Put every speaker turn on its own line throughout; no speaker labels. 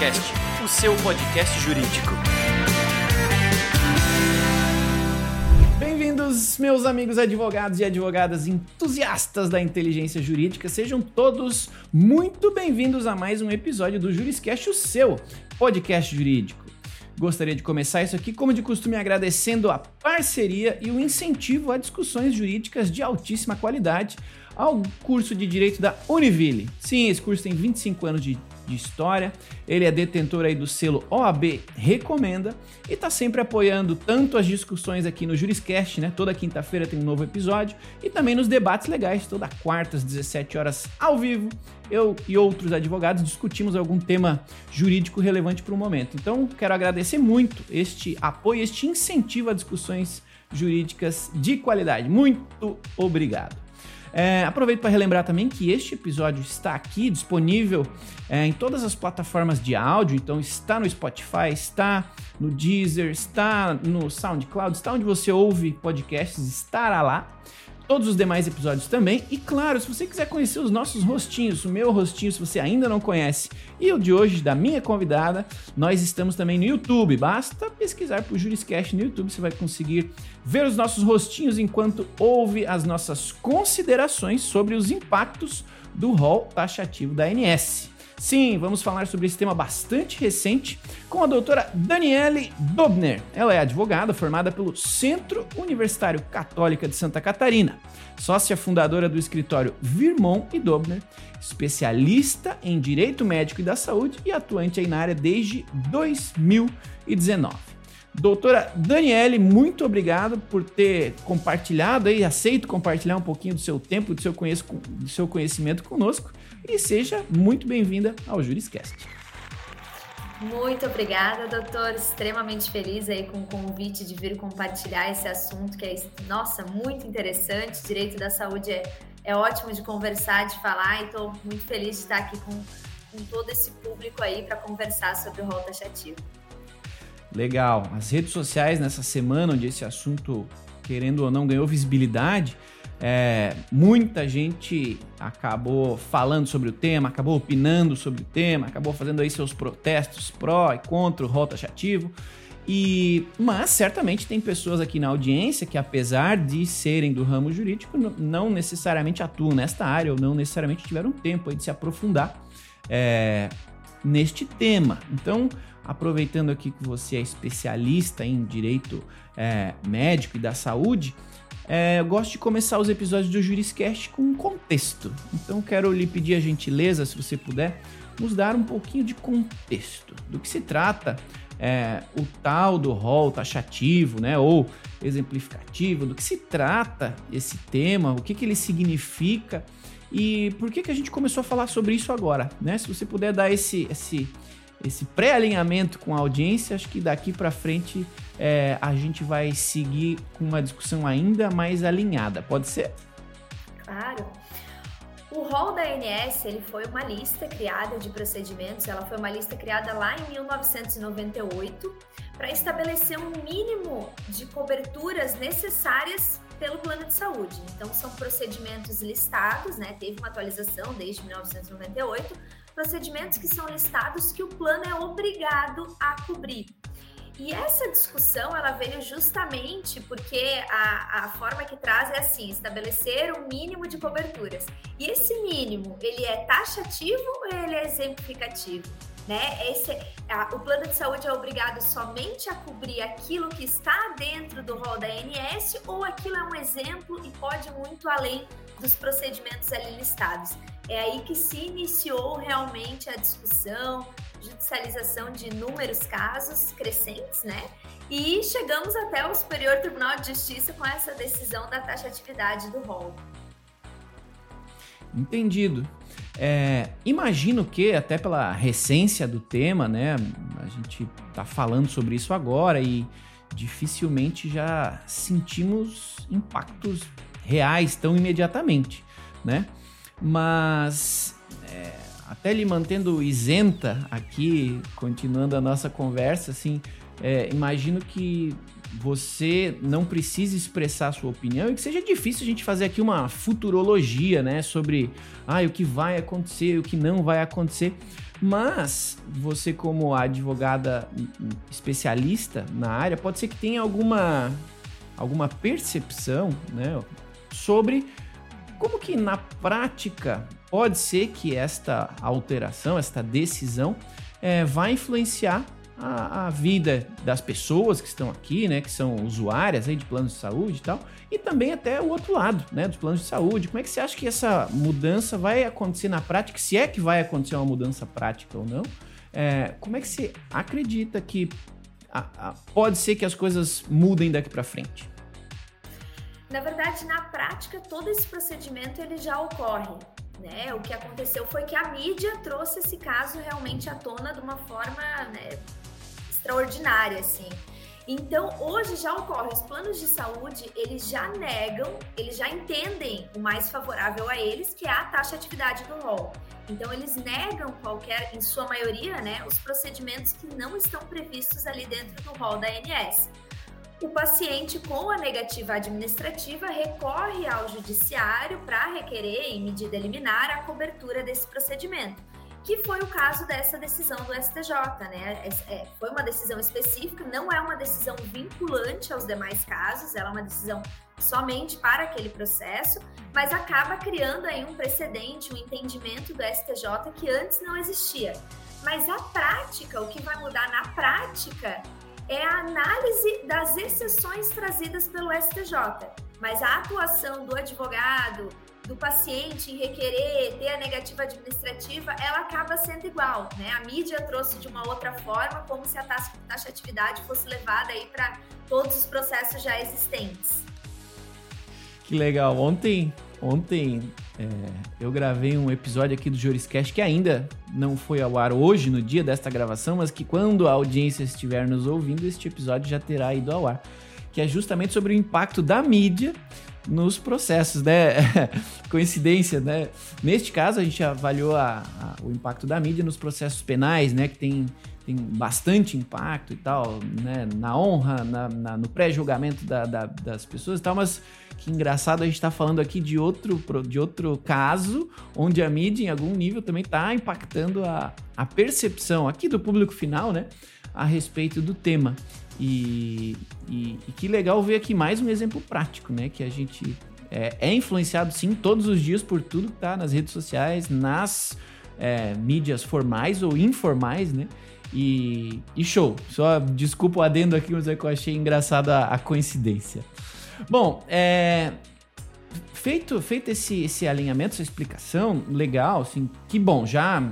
Juriscast, o seu podcast jurídico.
Bem-vindos, meus amigos advogados e advogadas entusiastas da inteligência jurídica. Sejam todos muito bem-vindos a mais um episódio do Juriscast, o seu podcast jurídico. Gostaria de começar isso aqui, como de costume, agradecendo a parceria e o incentivo a discussões jurídicas de altíssima qualidade ao curso de Direito da Univille. Sim, esse curso tem 25 anos de de História. Ele é detentor aí do selo OAB Recomenda e está sempre apoiando tanto as discussões aqui no Juriscast, né? Toda quinta-feira tem um novo episódio e também nos debates legais, toda quarta às 17 horas ao vivo. Eu e outros advogados discutimos algum tema jurídico relevante para o momento. Então, quero agradecer muito este apoio, este incentivo a discussões jurídicas de qualidade. Muito obrigado. É, aproveito para relembrar também que este episódio está aqui disponível é, em todas as plataformas de áudio, então está no Spotify, está no Deezer, está no SoundCloud, está onde você ouve podcasts, estará lá todos os demais episódios também. E claro, se você quiser conhecer os nossos rostinhos, o meu rostinho, se você ainda não conhece, e o de hoje da minha convidada, nós estamos também no YouTube. Basta pesquisar por Juriscast no YouTube, você vai conseguir ver os nossos rostinhos enquanto ouve as nossas considerações sobre os impactos do rol taxativo da ANS. Sim, vamos falar sobre esse tema bastante recente com a doutora Daniele Dobner. Ela é advogada formada pelo Centro Universitário Católica de Santa Catarina, sócia fundadora do escritório Virmon e Dobner, especialista em direito médico e da saúde e atuante aí na área desde 2019. Doutora Daniele, muito obrigado por ter compartilhado e aceito compartilhar um pouquinho do seu tempo, do seu, do seu conhecimento conosco e seja muito bem-vinda ao Juriscast.
Muito obrigada, doutor. Extremamente feliz aí com o convite de vir compartilhar esse assunto que é, nossa, muito interessante. Direito da saúde é, é ótimo de conversar, de falar, e estou muito feliz de estar aqui com, com todo esse público aí para conversar sobre o rol taxativo.
Legal. As redes sociais nessa semana, onde esse assunto, querendo ou não, ganhou visibilidade, é, muita gente acabou falando sobre o tema, acabou opinando sobre o tema, acabou fazendo aí seus protestos pró e contra o rol taxativo. E, mas certamente tem pessoas aqui na audiência que, apesar de serem do ramo jurídico, não necessariamente atuam nesta área ou não necessariamente tiveram tempo de se aprofundar é, neste tema. Então, aproveitando aqui que você é especialista em direito é, médico e da saúde, é, eu gosto de começar os episódios do Juriscast com um contexto. Então quero lhe pedir a gentileza, se você puder, nos dar um pouquinho de contexto do que se trata é, o tal do rol taxativo, né, ou exemplificativo, do que se trata esse tema, o que, que ele significa e por que, que a gente começou a falar sobre isso agora, né? Se você puder dar esse, esse, esse pré-alinhamento com a audiência, acho que daqui para frente é, a gente vai seguir com uma discussão ainda mais alinhada. Pode ser?
Claro. O rol da ANS ele foi uma lista criada de procedimentos, ela foi uma lista criada lá em 1998 para estabelecer um mínimo de coberturas necessárias pelo plano de saúde. Então são procedimentos listados, né? Teve uma atualização desde 1998, procedimentos que são listados que o plano é obrigado a cobrir. E essa discussão ela veio justamente porque a, a forma que traz é assim, estabelecer um mínimo de coberturas. E esse mínimo, ele é taxativo ou ele é exemplificativo? Né? Esse, a, o plano de saúde é obrigado somente a cobrir aquilo que está dentro do rol da ANS ou aquilo é um exemplo e pode muito além dos procedimentos ali listados. É aí que se iniciou realmente a discussão, judicialização de inúmeros casos crescentes, né? E chegamos até o Superior Tribunal de Justiça com essa decisão da taxatividade do rol.
Entendido. É, imagino que, até pela recência do tema, né? A gente tá falando sobre isso agora e dificilmente já sentimos impactos reais tão imediatamente, né? Mas é, até lhe mantendo isenta aqui, continuando a nossa conversa, assim, é, imagino que você não precise expressar a sua opinião e que seja difícil a gente fazer aqui uma futurologia, né, sobre ah, o que vai acontecer, o que não vai acontecer. Mas você, como advogada especialista na área, pode ser que tenha alguma, alguma percepção né, sobre como que na prática pode ser que esta alteração, esta decisão, é, vai influenciar a, a, vida das pessoas que estão aqui, né, que são usuárias aí de planos de saúde e tal, e também até o outro lado, né, dos planos de saúde. Como é que você acha que essa mudança vai acontecer na prática? Se é que vai acontecer uma mudança prática ou não? É, como é que você acredita que a, a, pode ser que as coisas mudem daqui para frente?
Na verdade, na prática, todo esse procedimento ele já ocorre. Né? O que aconteceu foi que a mídia trouxe esse caso realmente à tona de uma forma né, extraordinária, assim. Então, hoje já ocorre, os planos de saúde, eles já negam, eles já entendem o mais favorável a eles, que é a taxa de atividade do rol. Então, eles negam qualquer, em sua maioria, né, os procedimentos que não estão previstos ali dentro do rol da ANS. O paciente com a negativa administrativa recorre ao judiciário para requerer, em medida liminar, a cobertura desse procedimento que foi o caso dessa decisão do STJ, né? É, foi uma decisão específica, não é uma decisão vinculante aos demais casos, ela é uma decisão somente para aquele processo, mas acaba criando aí um precedente, um entendimento do STJ que antes não existia. Mas a prática, o que vai mudar na prática é a análise das exceções trazidas pelo STJ. Mas a atuação do advogado, do paciente em requerer ter a negativa administrativa, ela acaba sendo igual, né? A mídia trouxe de uma outra forma, como se a taxa, de atividade fosse levada aí para todos os processos já existentes.
Que legal. Ontem, ontem é, eu gravei um episódio aqui do Juriscast que ainda não foi ao ar hoje, no dia desta gravação, mas que quando a audiência estiver nos ouvindo, este episódio já terá ido ao ar. Que é justamente sobre o impacto da mídia nos processos, né? Coincidência, né? Neste caso, a gente avaliou a, a, o impacto da mídia nos processos penais, né? Que tem, tem bastante impacto e tal, né? Na honra, na, na no pré-julgamento da, da, das pessoas e tal, mas que engraçado a gente está falando aqui de outro, de outro caso onde a mídia, em algum nível, também está impactando a, a percepção aqui do público final, né? A respeito do tema. E, e, e, que legal ver aqui mais um exemplo prático, né? Que a gente é, é influenciado sim todos os dias por tudo que tá nas redes sociais, nas é, mídias formais ou informais, né? E, e, show. Só desculpa o adendo aqui, mas é que eu achei engraçada a, coincidência. Bom, é, feito, feito esse, esse alinhamento, essa explicação, legal, assim, que bom, já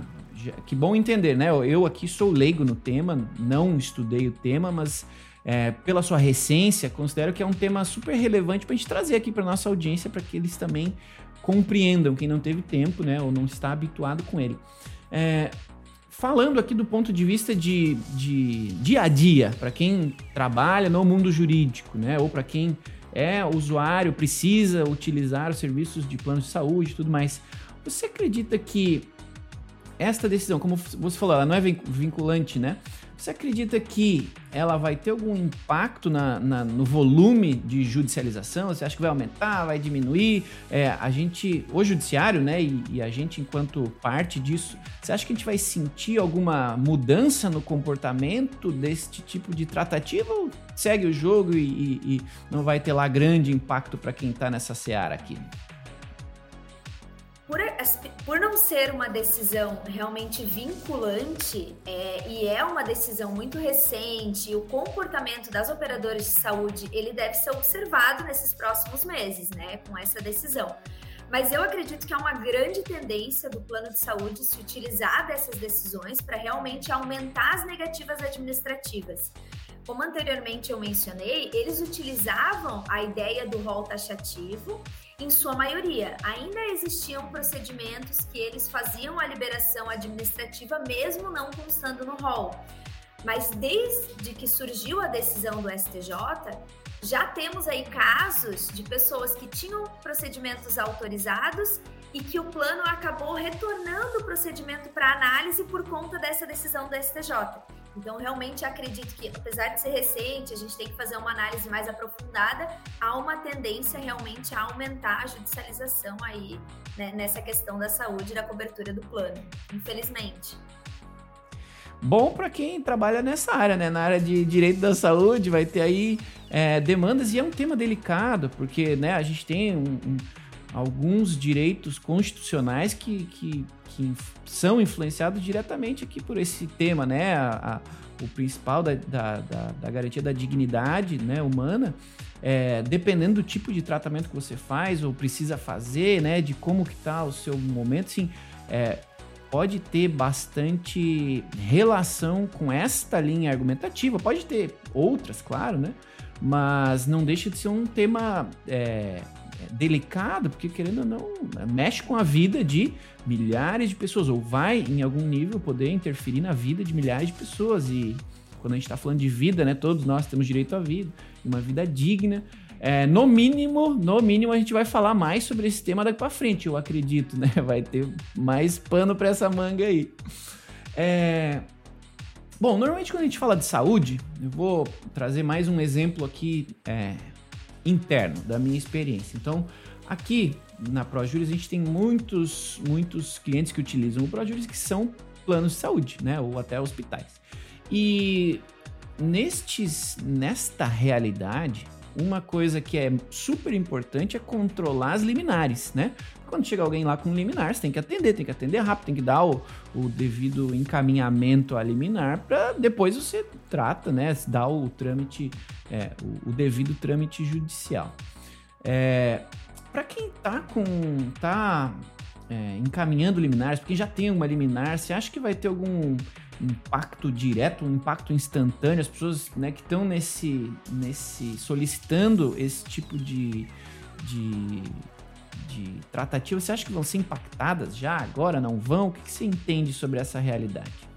que bom entender, né? Eu aqui sou leigo no tema, não estudei o tema, mas é, pela sua recência, considero que é um tema super relevante para a gente trazer aqui para nossa audiência, para que eles também compreendam, quem não teve tempo, né, ou não está habituado com ele. É, falando aqui do ponto de vista de, de dia a dia, para quem trabalha no mundo jurídico, né, ou para quem é usuário, precisa utilizar os serviços de plano de saúde e tudo mais, você acredita que esta decisão, como você falou, ela não é vinculante, né? Você acredita que ela vai ter algum impacto na, na, no volume de judicialização? Você acha que vai aumentar, vai diminuir? É, a gente, o judiciário, né, e, e, a gente enquanto parte disso, você acha que a gente vai sentir alguma mudança no comportamento deste tipo de tratativa ou segue o jogo e, e, e não vai ter lá grande impacto para quem está nessa seara aqui?
Por, por não ser uma decisão realmente vinculante, é, e é uma decisão muito recente, o comportamento das operadoras de saúde, ele deve ser observado nesses próximos meses, né, com essa decisão. Mas eu acredito que há uma grande tendência do plano de saúde se utilizar dessas decisões para realmente aumentar as negativas administrativas. Como anteriormente eu mencionei, eles utilizavam a ideia do rol taxativo em sua maioria. Ainda existiam procedimentos que eles faziam a liberação administrativa mesmo não constando no rol. Mas desde que surgiu a decisão do STJ, já temos aí casos de pessoas que tinham procedimentos autorizados e que o plano acabou retornando o procedimento para análise por conta dessa decisão do STJ. Então, realmente acredito que, apesar de ser recente, a gente tem que fazer uma análise mais aprofundada, há uma tendência realmente a aumentar a judicialização aí né, nessa questão da saúde e da cobertura do plano, infelizmente.
Bom para quem trabalha nessa área, né? Na área de direito da saúde, vai ter aí é, demandas e é um tema delicado, porque né, a gente tem um, um, alguns direitos constitucionais que, que, que, são influenciados diretamente aqui por esse tema, né? A, a, o principal da, da, da, da, garantia da dignidade né, humana, é, dependendo do tipo de tratamento que você faz ou precisa fazer, né? De como que tá o seu momento, assim, é, pode ter bastante relação com esta linha argumentativa, pode ter outras, claro, né? Mas não deixa de ser um tema é, delicado, porque querendo ou não, mexe com a vida de milhares de pessoas, ou vai em algum nível poder interferir na vida de milhares de pessoas. E quando a gente está falando de vida, né? Todos nós temos direito à vida, uma vida digna. É, no mínimo, no mínimo, a gente vai falar mais sobre esse tema daqui para frente, eu acredito, né? Vai ter mais pano para essa manga aí. É... Bom, normalmente quando a gente fala de saúde, eu vou trazer mais um exemplo aqui é, interno da minha experiência. Então, aqui na ProJuris a gente tem muitos, muitos clientes que utilizam o ProJuris que são planos de saúde, né? Ou até hospitais. E nestes, nesta realidade, uma coisa que é super importante é controlar as liminares, né? Quando chega alguém lá com liminar, você tem que atender, tem que atender rápido, tem que dar o, o devido encaminhamento a liminar para depois você trata, né? Dá o trâmite, é, o, o, devido trâmite judicial. É, para quem tá com tá é, encaminhando liminares, porque já tem uma liminar, você acha que vai ter algum impacto direto, um impacto instantâneo, as pessoas né, que estão nesse, nesse solicitando esse tipo de, de, de tratativa, você acha que vão ser impactadas já agora? Não vão? O que, que você entende sobre essa realidade?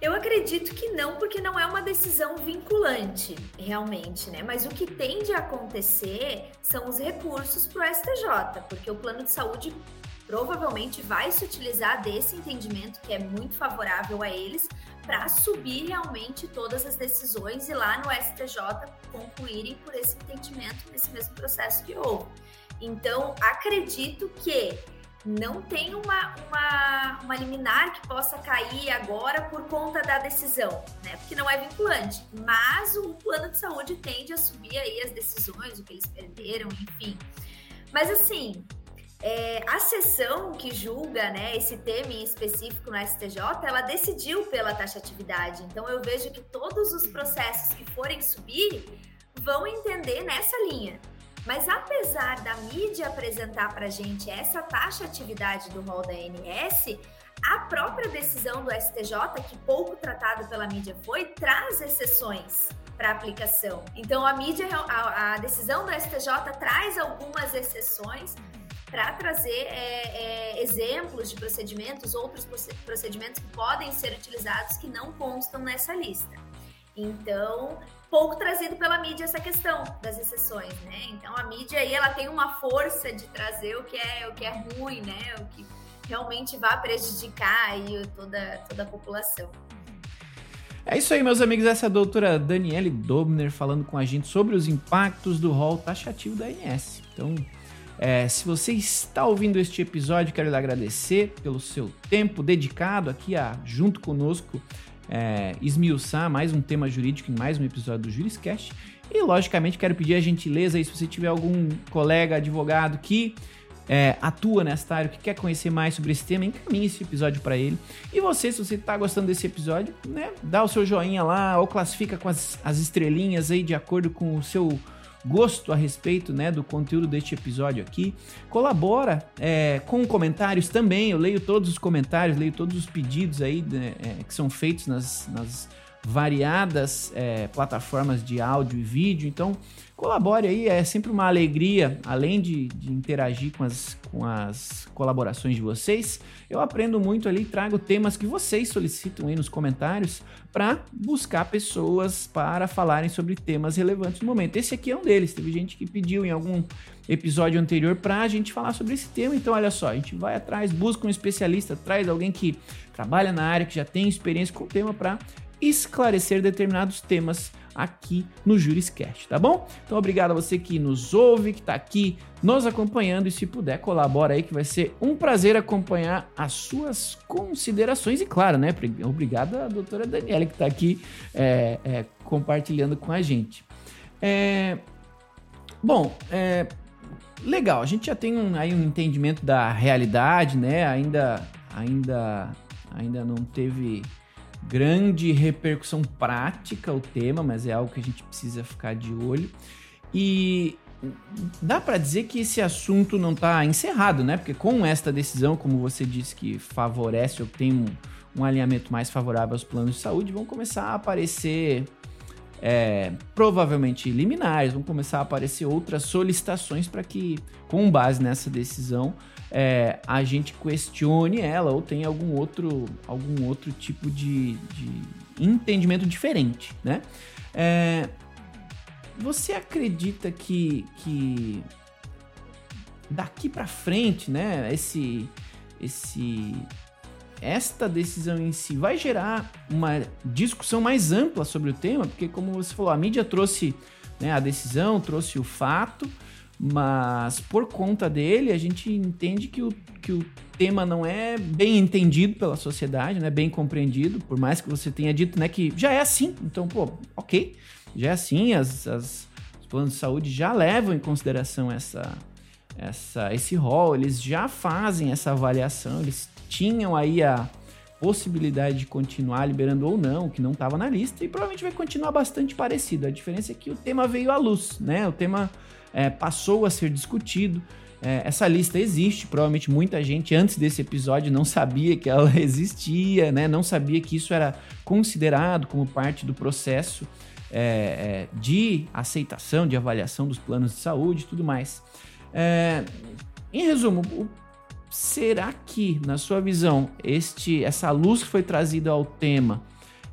Eu acredito que não, porque não é uma decisão vinculante, realmente, né? Mas o que tende a acontecer são os recursos para o STJ, porque o plano de saúde provavelmente vai se utilizar desse entendimento que é muito favorável a eles para subir realmente todas as decisões e lá no STJ concluírem por esse entendimento nesse mesmo processo que houve. Então, acredito que não tem uma, uma, uma liminar que possa cair agora por conta da decisão, né? Porque não é vinculante. Mas o plano de saúde tende a subir aí as decisões, o que eles perderam, enfim. Mas assim, é, a sessão que julga né, esse tema em específico no STJ, ela decidiu pela taxatividade. Então eu vejo que todos os processos que forem subir vão entender nessa linha. Mas apesar da mídia apresentar para gente essa taxatividade do rol da ANS, a própria decisão do STJ, que pouco tratado pela mídia foi, traz exceções para aplicação. Então a mídia, a, a decisão do STJ traz algumas exceções para trazer é, é, exemplos de procedimentos, outros procedimentos que podem ser utilizados que não constam nessa lista. Então, pouco trazido pela mídia essa questão das exceções, né? Então, a mídia aí ela tem uma força de trazer o que é o que é ruim, né? O que realmente vai prejudicar aí toda, toda a população.
É isso aí, meus amigos. Essa é a doutora Daniele Dobner falando com a gente sobre os impactos do rol taxativo da ANS. Então, é, se você está ouvindo este episódio, quero lhe agradecer pelo seu tempo dedicado aqui a, junto conosco, é, esmiuçar mais um tema jurídico em mais um episódio do Juriscast. E, logicamente, quero pedir a gentileza aí, se você tiver algum colega advogado que é, atua nesta área, que quer conhecer mais sobre esse tema, encaminhe esse episódio para ele. E você, se você está gostando desse episódio, né, dá o seu joinha lá ou classifica com as, as estrelinhas aí de acordo com o seu gosto a respeito né, do conteúdo deste episódio aqui. Colabora é, com comentários também. Eu leio todos os comentários, leio todos os pedidos aí né, é, que são feitos nas, nas variadas é, plataformas de áudio e vídeo. Então, colabore aí, é sempre uma alegria, além de, de, interagir com as, com as colaborações de vocês, eu aprendo muito ali, trago temas que vocês solicitam aí nos comentários para buscar pessoas para falarem sobre temas relevantes no momento. Esse aqui é um deles, teve gente que pediu em algum episódio anterior para a gente falar sobre esse tema, então olha só, a gente vai atrás, busca um especialista, traz alguém que trabalha na área, que já tem experiência com o tema para esclarecer determinados temas aqui no Juriscast, tá bom? Então obrigado a você que nos ouve, que está aqui nos acompanhando e se puder colabora aí que vai ser um prazer acompanhar as suas considerações e claro, né? Obrigado à doutora Daniela que está aqui é, é, compartilhando com a gente. É, bom, é, legal, a gente já tem um, aí um entendimento da realidade, né? Ainda, ainda, ainda não teve grande repercussão prática o tema, mas é algo que a gente precisa ficar de olho. E dá para dizer que esse assunto não está encerrado, né? Porque com esta decisão, como você disse, que favorece ou tem um, um alinhamento mais favorável aos planos de saúde, vão começar a aparecer é, provavelmente liminares, vão começar a aparecer outras solicitações para que, com base nessa decisão, é, a gente questione ela ou tenha algum outro, algum outro tipo de, de entendimento diferente, né? É, você acredita que, que daqui para frente, né, esse, esse, esta decisão em si vai gerar uma discussão mais ampla sobre o tema, porque como você falou, a mídia trouxe né, a decisão, trouxe o fato, mas por conta dele, a gente entende que o, que o tema não é bem entendido pela sociedade, né? Bem compreendido, por mais que você tenha dito, né, que já é assim. Então, pô, ok, já é assim, as, as os planos de saúde já levam em consideração essa, essa, esse rol, eles já fazem essa avaliação, eles tinham aí a possibilidade de continuar liberando ou não, que não estava na lista, e provavelmente vai continuar bastante parecido. A diferença é que o tema veio à luz, né? O tema é, passou a ser discutido. É, essa lista existe, provavelmente muita gente antes desse episódio não sabia que ela existia, né? não sabia que isso era considerado como parte do processo é, é de aceitação, de avaliação dos planos de saúde e tudo mais. É, em resumo, o, será que, na sua visão, este, essa luz que foi trazida ao tema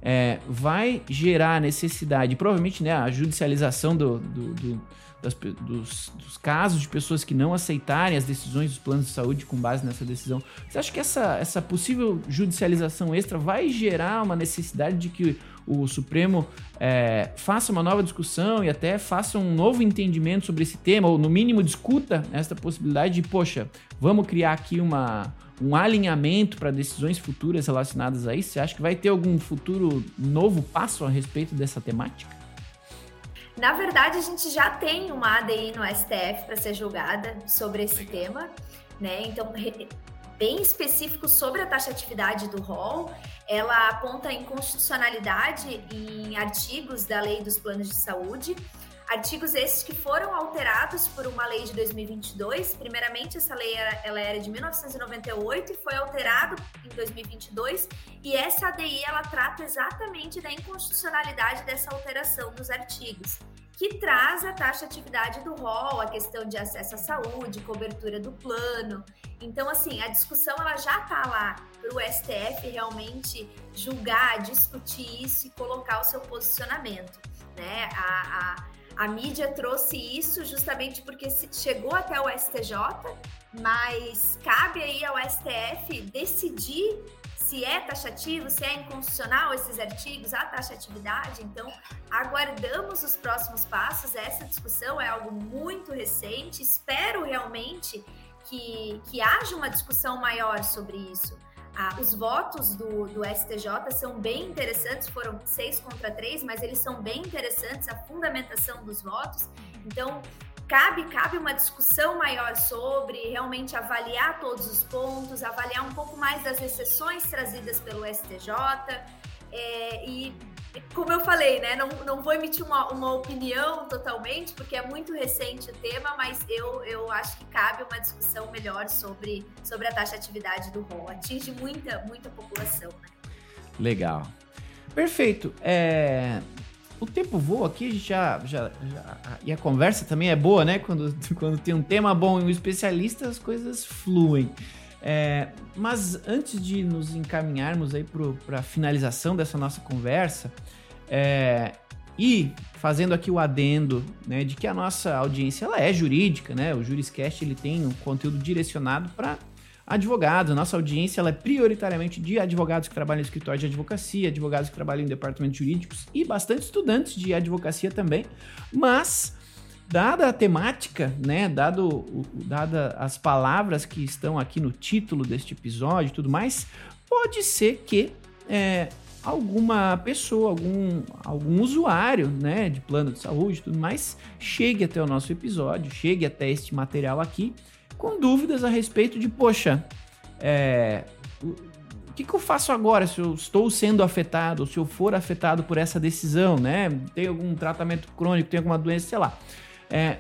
é, vai gerar necessidade, provavelmente né, a judicialização do, do, do das, dos, dos, casos de pessoas que não aceitarem as decisões dos planos de saúde com base nessa decisão. Você acha que essa, essa possível judicialização extra vai gerar uma necessidade de que o Supremo é, faça uma nova discussão e até faça um novo entendimento sobre esse tema, ou no mínimo discuta essa possibilidade de, poxa, vamos criar aqui uma, um alinhamento para decisões futuras relacionadas a isso? Você acha que vai ter algum futuro novo passo a respeito dessa temática?
Na verdade, a gente já tem uma ADI no STF para ser julgada sobre esse tema, né? Então, bem específico sobre a taxatividade do rol, ela aponta inconstitucionalidade em artigos da Lei dos Planos de Saúde Artigos esses que foram alterados por uma lei de 2022. Primeiramente, essa lei era, ela era de 1998 e foi alterado em 2022. E essa ADI ela trata exatamente da inconstitucionalidade dessa alteração dos artigos, que traz a taxa de atividade do rol, a questão de acesso à saúde, cobertura do plano. Então, assim, a discussão ela já está lá para o STF realmente julgar, discutir isso e colocar o seu posicionamento. Né? A, a a mídia trouxe isso justamente porque chegou até o STJ, mas cabe aí ao STF decidir se é taxativo, se é inconstitucional esses artigos, a taxatividade. Então, aguardamos os próximos passos. Essa discussão é algo muito recente. Espero realmente que, que haja uma discussão maior sobre isso. Ah, os votos do, do STJ são bem interessantes, foram seis contra três, mas eles são bem interessantes, a fundamentação dos votos. Então, cabe, cabe uma discussão maior sobre realmente avaliar todos os pontos, avaliar um pouco mais das exceções trazidas pelo STJ é, e como eu falei, né? Não, não vou emitir uma, uma opinião totalmente, porque é muito recente o tema, mas eu, eu acho que cabe uma discussão melhor sobre, sobre a taxa de atividade do rol. Atinge muita, muita população, né?
Legal. Perfeito. É, o tempo voa aqui, já, já, já, E a conversa também é boa, né? Quando, quando tem um tema bom e um especialista, as coisas fluem. É, mas antes de nos encaminharmos aí para a finalização dessa nossa conversa, é, e fazendo aqui o adendo, né, de que a nossa audiência ela é jurídica, né? O Juriscast ele tem um conteúdo direcionado para advogados. A nossa audiência ela é prioritariamente de advogados que trabalham em escritório de advocacia, advogados que trabalham em departamentos jurídicos e bastante estudantes de advocacia também. Mas dada a temática, né, dado dada as palavras que estão aqui no título deste episódio e tudo mais, pode ser que é, alguma pessoa, algum, algum usuário né, de plano de saúde e tudo mais, chegue até o nosso episódio, chegue até este material aqui, com dúvidas a respeito de, poxa, é, o que, que, eu faço agora se eu estou sendo afetado, se eu for afetado por essa decisão, né? Tem algum tratamento crônico, tem alguma doença, sei lá. É,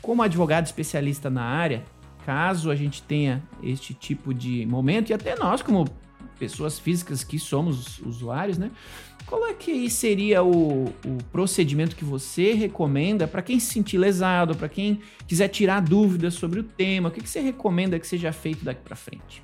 como advogado especialista na área, caso a gente tenha este tipo de momento, e até nós, como pessoas físicas que somos usuários, né? Qual é que seria o, o procedimento que você recomenda para quem se sentir lesado, para quem quiser tirar dúvidas sobre o tema? O que, que você recomenda que seja feito daqui para frente?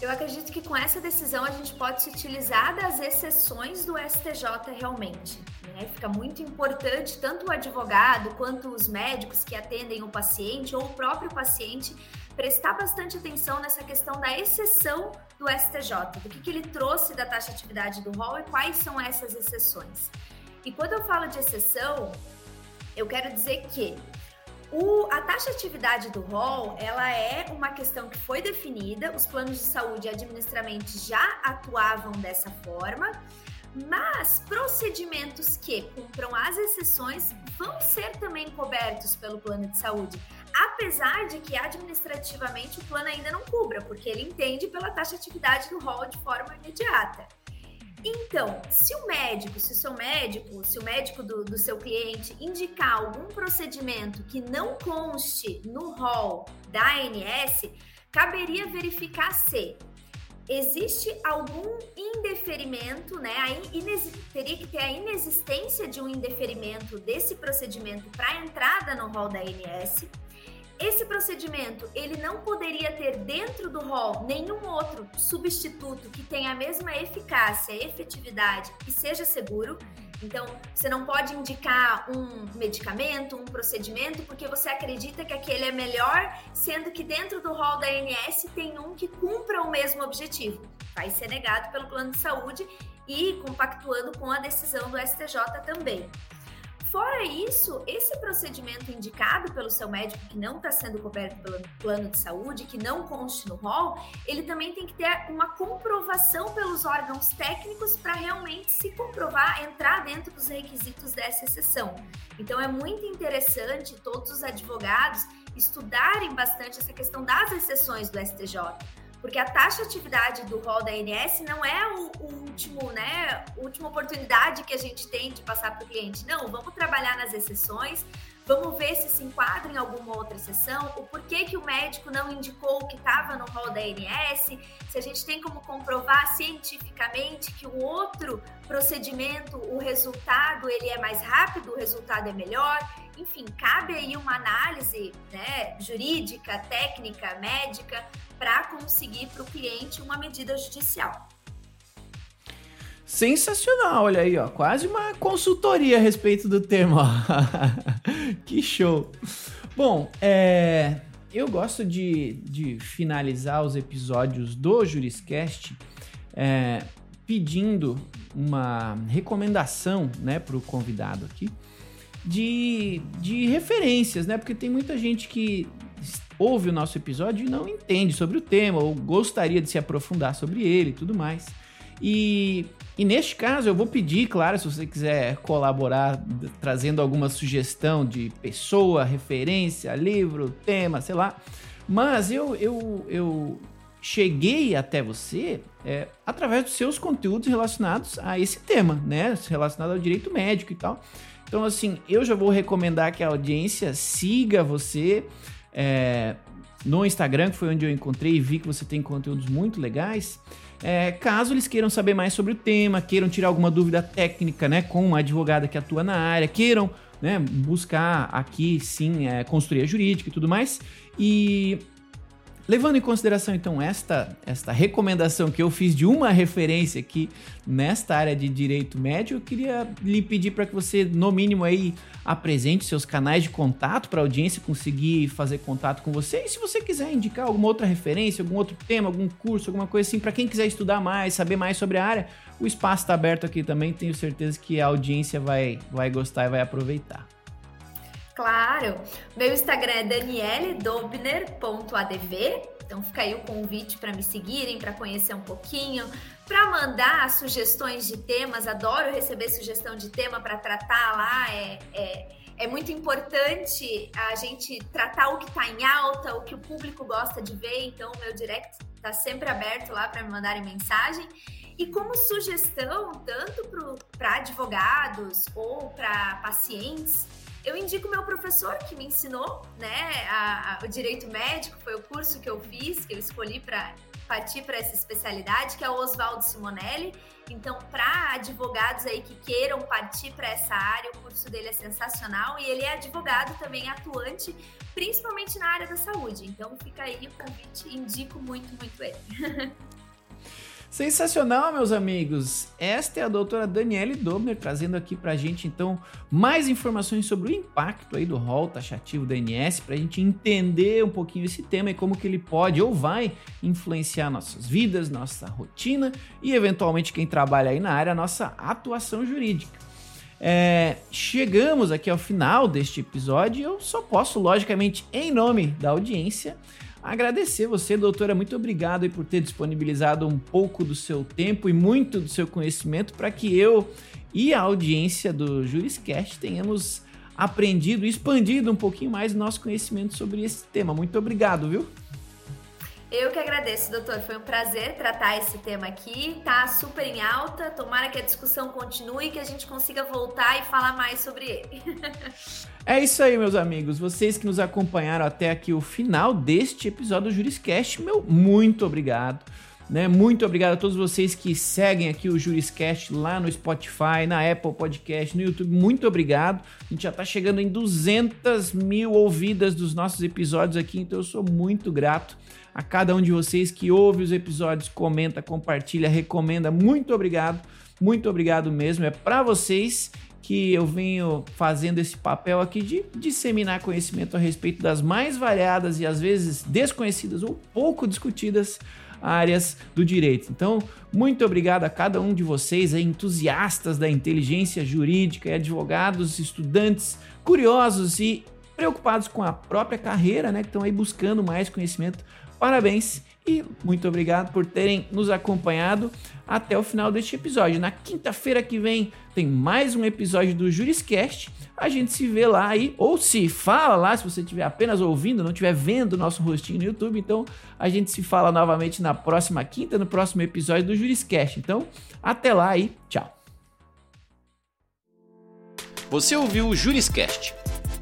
Eu acredito que com essa decisão a gente pode se utilizar das exceções do STJ realmente. Né? Fica muito importante tanto o advogado quanto os médicos que atendem o paciente ou o próprio paciente prestar bastante atenção nessa questão da exceção do STJ, do que, que ele trouxe da taxa de atividade do rol e quais são essas exceções. E quando eu falo de exceção, eu quero dizer que o, a taxa de atividade do rol, ela é uma questão que foi definida, os planos de saúde administramente já atuavam dessa forma, mas procedimentos que cumpram as exceções vão ser também cobertos pelo plano de saúde, apesar de que administrativamente o plano ainda não cubra, porque ele entende pela taxa de atividade do rol de forma imediata. Então, se o médico, se o seu médico, se o médico do, do seu cliente indicar algum procedimento que não conste no rol da ANS, caberia verificar se existe algum indeferimento, né? teria que ter a inexistência de um indeferimento desse procedimento para entrada no rol da ANS. Esse procedimento, ele não poderia ter dentro do rol nenhum outro substituto que tenha a mesma eficácia, efetividade e seja seguro. Então, você não pode indicar um medicamento, um procedimento, porque você acredita que aquele é melhor, sendo que dentro do rol da ANS tem um que cumpra o mesmo objetivo. Vai ser negado pelo plano de saúde e compactuando com a decisão do STJ também. Fora isso, esse procedimento indicado pelo seu médico que não está sendo coberto pelo plano de saúde, que não conste no rol, ele também tem que ter uma comprovação pelos órgãos técnicos para realmente se comprovar, entrar dentro dos requisitos dessa exceção. Então é muito interessante todos os advogados estudarem bastante essa questão das exceções do STJ porque a taxa de atividade do rol da ANS não é o, o último, né, última oportunidade que a gente tem de passar para o cliente. Não, vamos trabalhar nas exceções, vamos ver se se enquadra em alguma outra exceção, o porquê que o médico não indicou que estava no rol da ANS, se a gente tem como comprovar cientificamente que o outro procedimento, o resultado ele é mais rápido, o resultado é melhor. Enfim, cabe aí uma análise né, jurídica, técnica, médica, para conseguir para o cliente uma medida judicial.
Sensacional, olha aí, ó, quase uma consultoria a respeito do tema. que show! Bom, é, eu gosto de, de finalizar os episódios do Juriscast é, pedindo uma recomendação né, para o convidado aqui de, de referências, né? Porque tem muita gente que ouve o nosso episódio e não entende sobre o tema ou gostaria de se aprofundar sobre ele e tudo mais. E, e neste caso eu vou pedir, claro, se você quiser colaborar trazendo alguma sugestão de pessoa, referência, livro, tema, sei lá. Mas eu, eu, eu cheguei até você é, através dos seus conteúdos relacionados a esse tema, né? Relacionado ao direito médico e tal. Então, assim, eu já vou recomendar que a audiência siga você, é, no Instagram, que foi onde eu encontrei e vi que você tem conteúdos muito legais. É, caso eles queiram saber mais sobre o tema, queiram tirar alguma dúvida técnica, né, com uma advogada que atua na área, queiram né, buscar aqui sim é, consultoria jurídica e tudo mais. E Levando em consideração então esta, esta recomendação que eu fiz de uma referência aqui nesta área de direito médio, eu queria lhe pedir para que você, no mínimo, aí apresente seus canais de contato para a audiência conseguir fazer contato com você. E se você quiser indicar alguma outra referência, algum outro tema, algum curso, alguma coisa assim, para quem quiser estudar mais, saber mais sobre a área, o espaço está aberto aqui também. Tenho certeza que a audiência vai, vai gostar e vai aproveitar.
Claro. Meu Instagram é daniele.dobner.adv. Então fica aí o convite para me seguirem, para conhecer um pouquinho, para mandar sugestões de temas. Adoro receber sugestão de tema para tratar lá. É, é, é, muito importante a gente tratar o que está em alta, o que o público gosta de ver. Então, meu direct está sempre aberto lá para me mandarem mensagem. E como sugestão, tanto para advogados ou para pacientes, eu indico meu professor que me ensinou, né, a, a, o direito médico, foi o curso que eu fiz, que eu escolhi para partir para essa especialidade, que é o Oswaldo Simonelli. Então, para advogados aí que queiram partir para essa área, o curso dele é sensacional e ele é advogado também atuante, principalmente na área da saúde. Então, fica aí o convite, indico muito, muito ele.
Sensacional, meus amigos! Esta é a doutora Daniele Dobner trazendo aqui pra gente, então, mais informações sobre o impacto aí do rol taxativo da ANS, pra gente entender um pouquinho esse tema e como que ele pode ou vai influenciar nossas vidas, nossa rotina e, eventualmente, quem trabalha aí na área, nossa atuação jurídica. É, chegamos aqui ao final deste episódio eu só posso, logicamente, em nome da audiência, agradecer você, doutora. Muito obrigado por ter disponibilizado um pouco do seu tempo e muito do seu conhecimento para que eu e a audiência do Juriscast tenhamos aprendido e expandido um pouquinho mais nosso conhecimento sobre esse tema. Muito obrigado, viu?
Eu que agradeço, doutor. Foi um prazer tratar esse tema aqui. Tá super em alta. Tomara que a discussão continue e que a gente consiga voltar e falar mais sobre ele.
é isso aí, meus amigos. Vocês que nos acompanharam até aqui o final deste episódio do Juriscast, meu muito obrigado. Né? Muito obrigado a todos vocês que seguem aqui o Juriscast lá no Spotify, na Apple Podcast, no YouTube. Muito obrigado. A gente já está chegando em 200 mil ouvidas dos nossos episódios aqui, então eu sou muito grato a cada um de vocês que ouve os episódios, comenta, compartilha, recomenda. Muito obrigado, muito obrigado mesmo. É para vocês que eu venho fazendo esse papel aqui de disseminar conhecimento a respeito das mais variadas e às vezes desconhecidas ou pouco discutidas áreas do direito. Então, muito obrigado a cada um de vocês, entusiastas da inteligência jurídica, advogados, estudantes curiosos e preocupados com a própria carreira, né, que estão aí buscando mais conhecimento Parabéns e muito obrigado por terem nos acompanhado até o final deste episódio. Na quinta-feira que vem tem mais um episódio do Juriscast. A gente se vê lá aí, ou se fala lá, se você estiver apenas ouvindo, não estiver vendo o nosso rostinho no YouTube. Então a gente se fala novamente na próxima quinta, no próximo episódio do Juriscast. Então até lá e tchau.
Você ouviu o Juriscast